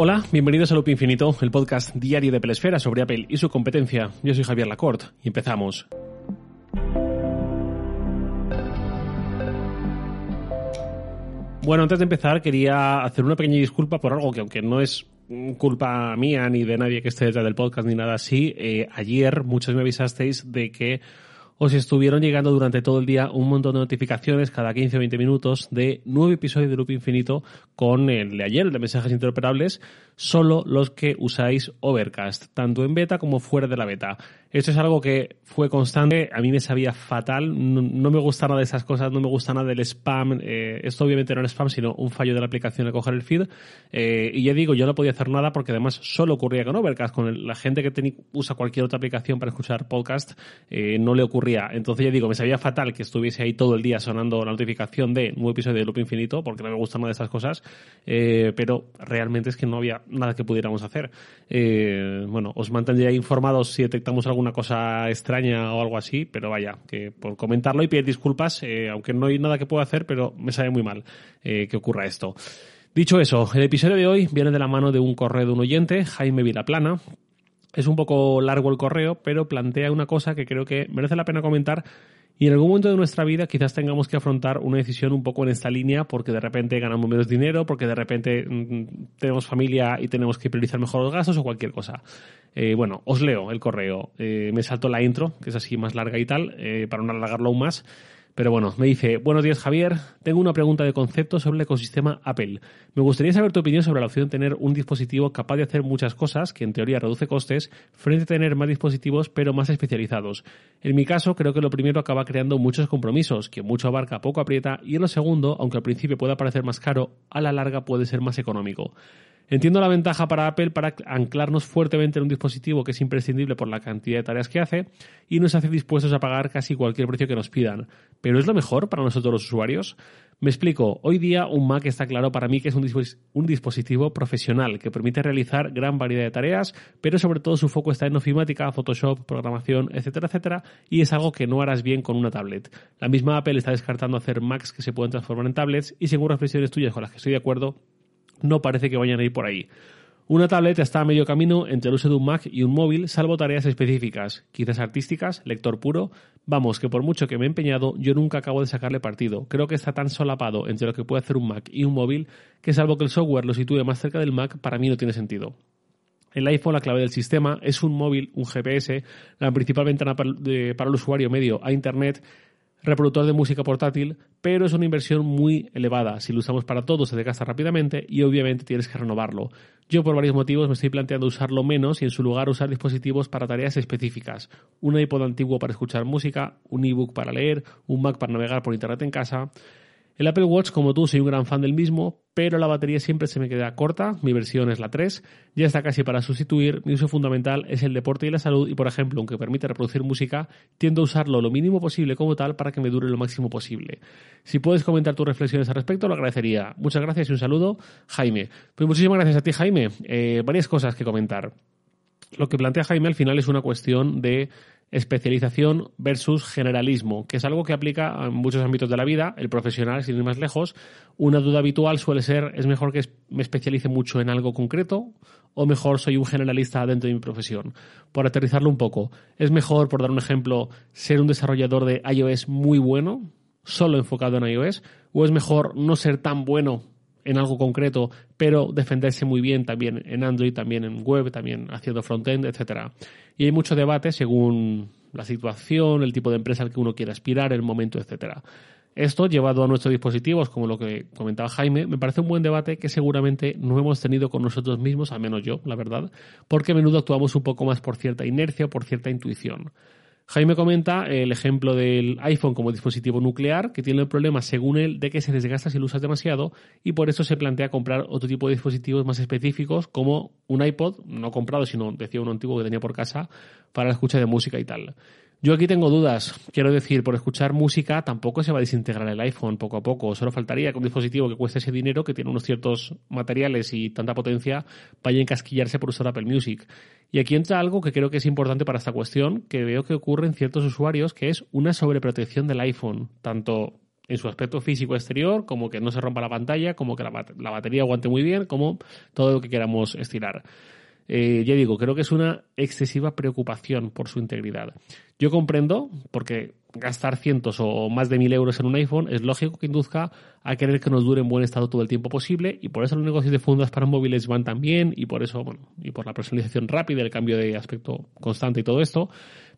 Hola, bienvenidos a Loop Infinito, el podcast diario de Pelesfera sobre Apple y su competencia. Yo soy Javier Lacorte y empezamos. Bueno, antes de empezar quería hacer una pequeña disculpa por algo que aunque no es culpa mía ni de nadie que esté detrás del podcast ni nada así, eh, ayer muchos me avisasteis de que os estuvieron llegando durante todo el día un montón de notificaciones cada 15 o 20 minutos de nueve episodios de Loop Infinito con el de ayer, el de mensajes interoperables, solo los que usáis Overcast, tanto en beta como fuera de la beta. Esto es algo que fue constante, a mí me sabía fatal, no, me gusta nada de esas cosas, no me gusta nada del spam, eh, esto obviamente no era spam, sino un fallo de la aplicación de coger el feed, eh, y ya digo, yo no podía hacer nada porque además solo ocurría con Overcast, con la gente que usa cualquier otra aplicación para escuchar podcast, eh, no le ocurría. Entonces ya digo, me sabía fatal que estuviese ahí todo el día sonando la notificación de nuevo episodio de Loop Infinito, porque no me gusta nada de esas cosas, pero realmente es que no había nada que pudiéramos hacer. bueno, os mantendría informados si detectamos algo alguna cosa extraña o algo así, pero vaya, que por comentarlo y pedir disculpas, eh, aunque no hay nada que pueda hacer, pero me sabe muy mal eh, que ocurra esto. Dicho eso, el episodio de hoy viene de la mano de un correo de un oyente, Jaime Vilaplana. Es un poco largo el correo, pero plantea una cosa que creo que merece la pena comentar y en algún momento de nuestra vida quizás tengamos que afrontar una decisión un poco en esta línea porque de repente ganamos menos dinero, porque de repente mm, tenemos familia y tenemos que priorizar mejor los gastos o cualquier cosa. Eh, bueno, os leo el correo. Eh, me salto la intro, que es así más larga y tal, eh, para no alargarlo aún más. Pero bueno, me dice, buenos días Javier, tengo una pregunta de concepto sobre el ecosistema Apple. Me gustaría saber tu opinión sobre la opción de tener un dispositivo capaz de hacer muchas cosas, que en teoría reduce costes, frente a tener más dispositivos pero más especializados. En mi caso, creo que lo primero acaba creando muchos compromisos, que mucho abarca poco aprieta, y en lo segundo, aunque al principio pueda parecer más caro, a la larga puede ser más económico. Entiendo la ventaja para Apple para anclarnos fuertemente en un dispositivo que es imprescindible por la cantidad de tareas que hace y nos hace dispuestos a pagar casi cualquier precio que nos pidan. ¿Pero es lo mejor para nosotros los usuarios? Me explico, hoy día un Mac está claro para mí que es un, dispositivo profesional que permite realizar gran variedad de tareas, pero sobre todo su foco está en ofimática, Photoshop, programación, etcétera, etcétera, y es algo que no harás bien con una tablet. La misma Apple está descartando hacer Macs que se pueden transformar en tablets y según reflexiones tuyas con las que estoy de acuerdo, no parece que vayan a ir por ahí. Una tablet está a medio camino entre el uso de un Mac y un móvil, salvo tareas específicas, quizás artísticas, lector puro. Vamos, que por mucho que me he empeñado, yo nunca acabo de sacarle partido. Creo que está tan solapado entre lo que puede hacer un Mac y un móvil que salvo que el software lo sitúe más cerca del Mac, para mí no tiene sentido. El iPhone, la clave del sistema, es un móvil, un GPS, la principal ventana para el usuario medio a Internet reproductor de música portátil, pero es una inversión muy elevada. Si lo usamos para todo se desgasta rápidamente y obviamente tienes que renovarlo. Yo por varios motivos me estoy planteando usarlo menos y en su lugar usar dispositivos para tareas específicas. Un iPod antiguo para escuchar música, un ebook para leer, un Mac para navegar por internet en casa. El Apple Watch, como tú, soy un gran fan del mismo, pero la batería siempre se me queda corta, mi versión es la 3, ya está casi para sustituir, mi uso fundamental es el deporte y la salud y, por ejemplo, aunque permite reproducir música, tiendo a usarlo lo mínimo posible como tal para que me dure lo máximo posible. Si puedes comentar tus reflexiones al respecto, lo agradecería. Muchas gracias y un saludo, Jaime. Pues muchísimas gracias a ti, Jaime. Eh, varias cosas que comentar. Lo que plantea Jaime al final es una cuestión de especialización versus generalismo, que es algo que aplica en muchos ámbitos de la vida, el profesional, sin ir más lejos. Una duda habitual suele ser, ¿es mejor que me especialice mucho en algo concreto o mejor soy un generalista dentro de mi profesión? Por aterrizarlo un poco, ¿es mejor, por dar un ejemplo, ser un desarrollador de iOS muy bueno, solo enfocado en iOS, o es mejor no ser tan bueno en algo concreto, pero defenderse muy bien también en Android, también en web, también haciendo frontend, etcétera. Y hay mucho debate según la situación, el tipo de empresa al que uno quiere aspirar, el momento, etcétera. Esto, llevado a nuestros dispositivos, como lo que comentaba Jaime, me parece un buen debate que seguramente no hemos tenido con nosotros mismos, al menos yo, la verdad, porque a menudo actuamos un poco más por cierta inercia o por cierta intuición. Jaime comenta el ejemplo del iPhone como dispositivo nuclear, que tiene el problema, según él, de que se desgasta si lo usas demasiado y por eso se plantea comprar otro tipo de dispositivos más específicos, como un iPod, no comprado, sino decía uno antiguo que tenía por casa, para la escucha de música y tal. Yo aquí tengo dudas. Quiero decir, por escuchar música tampoco se va a desintegrar el iPhone poco a poco. Solo faltaría que un dispositivo que cueste ese dinero, que tiene unos ciertos materiales y tanta potencia, vaya a encasquillarse por usar Apple Music. Y aquí entra algo que creo que es importante para esta cuestión, que veo que ocurre en ciertos usuarios, que es una sobreprotección del iPhone, tanto en su aspecto físico exterior, como que no se rompa la pantalla, como que la, batería aguante muy bien, como todo lo que queramos estirar. Eh, ya digo, creo que es una excesiva preocupación por su integridad. Yo comprendo, porque gastar cientos o más de mil euros en un iPhone es lógico que induzca a querer que nos dure en buen estado todo el tiempo posible y por eso los negocios de fundas para móviles van tan bien y por eso, bueno, y por la personalización rápida, el cambio de aspecto constante y todo esto.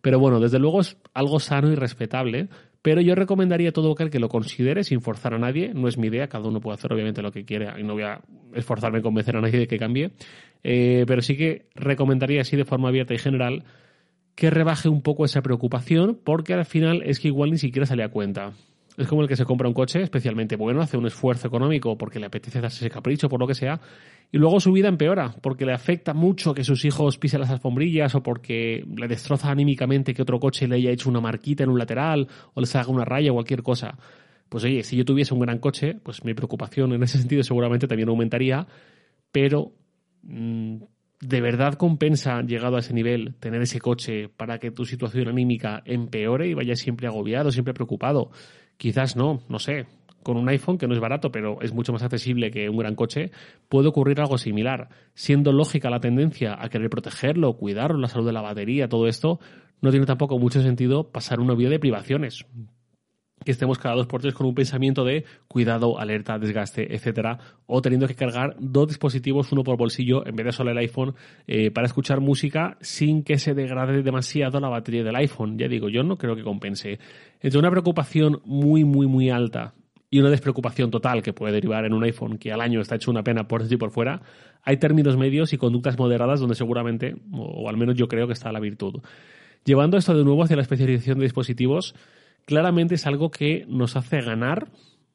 Pero bueno, desde luego es algo sano y respetable, pero yo recomendaría a todo aquel que lo considere sin forzar a nadie, no es mi idea, cada uno puede hacer obviamente lo que quiere y no voy a esforzarme en convencer a nadie de que cambie, eh, pero sí que recomendaría así de forma abierta y general que rebaje un poco esa preocupación, porque al final es que igual ni siquiera sale a cuenta. Es como el que se compra un coche especialmente bueno, hace un esfuerzo económico porque le apetece darse ese capricho, por lo que sea, y luego su vida empeora porque le afecta mucho que sus hijos pisen las alfombrillas o porque le destroza anímicamente que otro coche le haya hecho una marquita en un lateral o les haga una raya o cualquier cosa. Pues oye, si yo tuviese un gran coche, pues mi preocupación en ese sentido seguramente también aumentaría, pero mm, ¿De verdad compensa, llegado a ese nivel, tener ese coche para que tu situación anímica empeore y vayas siempre agobiado, siempre preocupado? Quizás no, no sé. Con un iPhone, que no es barato, pero es mucho más accesible que un gran coche, puede ocurrir algo similar. Siendo lógica la tendencia a querer protegerlo, cuidarlo, la salud de la batería, todo esto, no tiene tampoco mucho sentido pasar una vida de privaciones que estemos cada dos por tres con un pensamiento de cuidado, alerta, desgaste, etcétera, o teniendo que cargar dos dispositivos, uno por bolsillo, en vez de solo el iPhone, eh, para escuchar música sin que se degrade demasiado la batería del iPhone. Ya digo, yo no creo que compense. Entre una preocupación muy, muy, muy alta y una despreocupación total que puede derivar en un iPhone que al año está hecho una pena por dentro y por fuera, hay términos medios y conductas moderadas donde seguramente, o al menos yo creo que está la virtud. Llevando esto de nuevo hacia la especialización de dispositivos, claramente es algo que nos hace ganar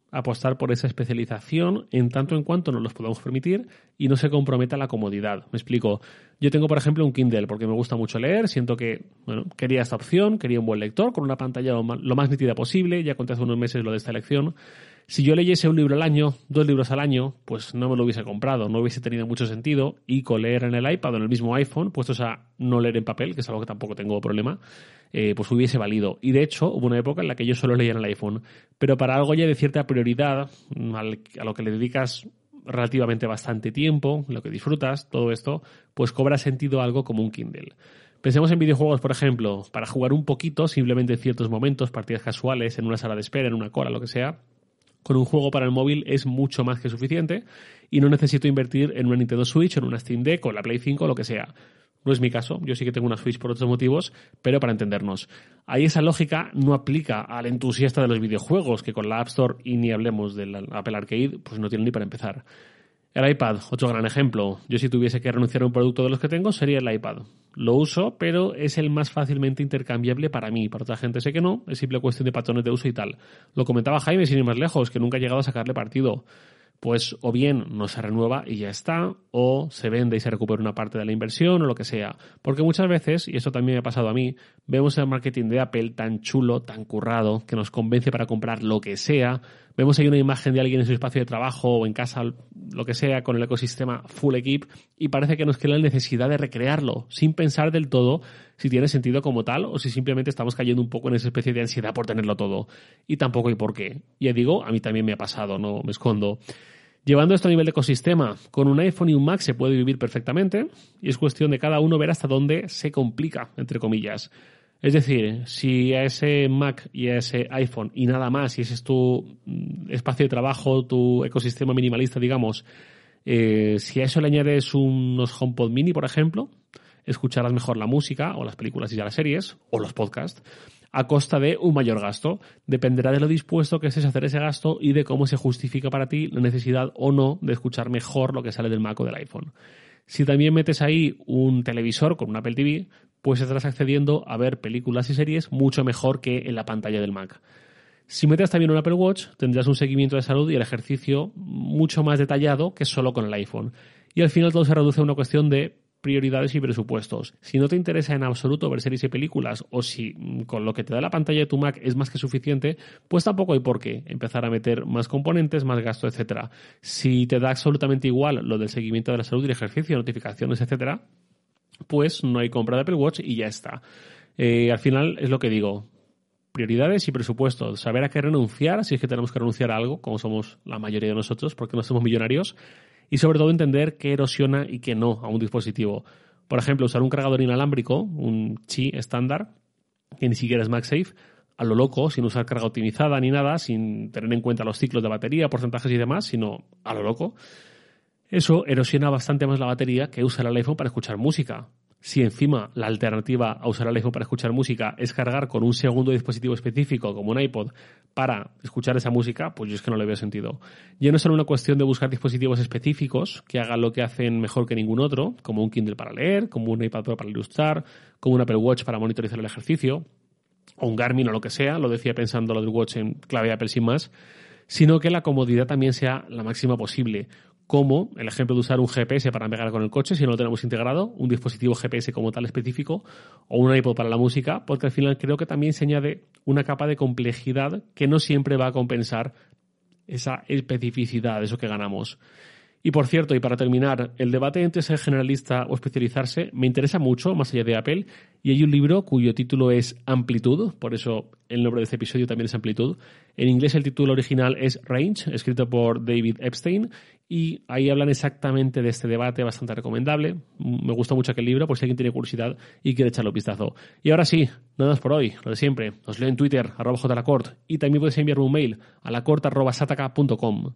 apostar por esa especialización en tanto en cuanto nos los podamos permitir y no se comprometa la comodidad. Me explico. Yo tengo, por ejemplo, un Kindle porque me gusta mucho leer, siento que bueno, quería esta opción, quería un buen lector con una pantalla lo más, nítida posible, ya conté hace unos meses lo de esta elección. Si yo leyese un libro al año, dos libros al año, pues no me lo hubiese comprado, no hubiese tenido mucho sentido. Y con leer en el iPad o en el mismo iPhone, puestos a no leer en papel, que es algo que tampoco tengo problema, eh, pues hubiese valido. Y de hecho, hubo una época en la que yo solo leía en el iPhone. Pero para algo ya de cierta prioridad, a lo que le dedicas relativamente bastante tiempo, lo que disfrutas, todo esto, pues cobra sentido algo como un Kindle. Pensemos en videojuegos, por ejemplo, para jugar un poquito, simplemente en ciertos momentos, partidas casuales, en una sala de espera, en una cola, lo que sea, con un juego para el móvil es mucho más que suficiente y no necesito invertir en una Nintendo Switch, en una Steam Deck o la Play 5 o lo que sea. No es mi caso, yo sí que tengo una Switch por otros motivos, pero para entendernos. Ahí esa lógica no aplica al entusiasta de los videojuegos, que con la App Store y ni hablemos del Apple Arcade, pues no tiene ni para empezar. El iPad, otro gran ejemplo. Yo si tuviese que renunciar a un producto de los que tengo sería el iPad. Lo uso, pero es el más fácilmente intercambiable para mí. Para otra gente sé que no, es simple cuestión de patrones de uso y tal. Lo comentaba Jaime sin ir más lejos, que nunca ha llegado a sacarle partido pues o bien no se renueva y ya está, o se vende y se recupera una parte de la inversión o lo que sea. Porque muchas veces, y eso también me ha pasado a mí, vemos el marketing de Apple tan chulo, tan currado, que nos convence para comprar lo que sea. Vemos ahí una imagen de alguien en su espacio de trabajo o en casa, lo que sea, con el ecosistema full equip, y parece que nos queda la necesidad de recrearlo, sin pensar del todo si tiene sentido como tal o si simplemente estamos cayendo un poco en esa especie de ansiedad por tenerlo todo. Y tampoco hay por qué. Ya digo, a mí también me ha pasado, no me escondo. Llevando esto a nivel de ecosistema, con un iPhone y un Mac se puede vivir perfectamente y es cuestión de cada uno ver hasta dónde se complica, entre comillas. Es decir, si a ese Mac y a ese iPhone y nada más, y ese es tu mm, espacio de trabajo, tu ecosistema minimalista, digamos, eh, si a eso le añades unos HomePod mini, por ejemplo, escucharás mejor la música o las películas y ya las series o los podcasts a costa de un mayor gasto. Dependerá de lo dispuesto que estés a hacer ese gasto y de cómo se justifica para ti la necesidad o no de escuchar mejor lo que sale del Mac o del iPhone. Si también metes ahí un televisor con un Apple TV, pues estarás accediendo a ver películas y series mucho mejor que en la pantalla del Mac. Si metes también un Apple Watch, tendrás un seguimiento de salud y el ejercicio mucho más detallado que solo con el iPhone. Y al final todo se reduce a una cuestión de prioridades y presupuestos. Si no te interesa en absoluto ver series y películas o si mm, con lo que te da la pantalla de tu Mac es más que suficiente, pues tampoco hay por qué empezar a meter más componentes, más gasto, etcétera. Si te da absolutamente igual lo del seguimiento de la salud y el ejercicio, notificaciones, etcétera, pues no hay compra de Apple Watch y ya está. Eh, al final es lo que digo. prioridades y presupuestos, saber a qué renunciar si es que tenemos que renunciar a algo, como somos la mayoría de nosotros, porque no somos millonarios, y sobre todo entender qué erosiona y qué no a un dispositivo. Por ejemplo, usar un cargador inalámbrico, un Qi estándar, que ni siquiera es MagSafe, a lo loco, sin usar carga optimizada ni nada, sin tener en cuenta los ciclos de batería, porcentajes y demás, sino a lo loco. Eso erosiona bastante más la batería que usar el iPhone para escuchar música. Si encima la alternativa a usar el iPhone para escuchar música es cargar con un segundo dispositivo específico como un iPod para escuchar esa música, pues yo es que no le veo sentido. Ya no es solo una cuestión de buscar dispositivos específicos que hagan lo que hacen mejor que ningún otro, como un Kindle para leer, como un iPad Pro para ilustrar, como un Apple Watch para monitorizar el ejercicio, o un Garmin o lo que sea, lo decía pensando lo del Watch en clave Apple sin más, sino que la comodidad también sea la máxima posible como el ejemplo de usar un GPS para navegar con el coche si no lo tenemos integrado, un dispositivo GPS como tal específico o un iPod para la música, porque al final creo que también se añade una capa de complejidad que no siempre va a compensar esa especificidad, eso que ganamos. Y por cierto, y para terminar, el debate entre ser generalista o especializarse me interesa mucho, más allá de Apple, y hay un libro cuyo título es Amplitud, por eso el nombre de este episodio también es Amplitud. En inglés el título original es Range, escrito por David Epstein, y ahí hablan exactamente de este debate, bastante recomendable. Me gusta mucho aquel libro, por si alguien tiene curiosidad y quiere echarle un vistazo. Y ahora sí, nada más por hoy, lo de siempre. Os leo en Twitter, arroba jlacort, y también podéis enviarme un mail a lacort.sataka.com.